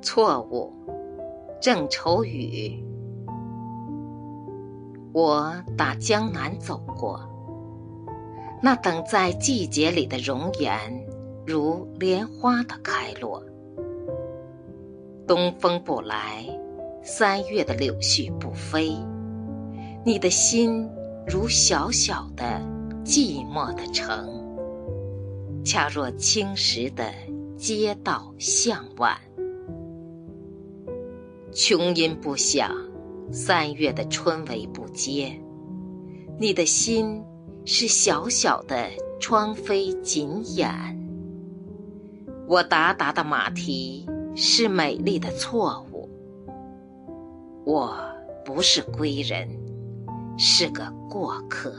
错误，郑愁予。我打江南走过，那等在季节里的容颜，如莲花的开落。东风不来，三月的柳絮不飞，你的心如小小的寂寞的城，恰若青石的街道向晚。穷音不响，三月的春雷不接，你的心是小小的窗扉紧掩。我达达的马蹄是美丽的错误，我不是归人，是个过客。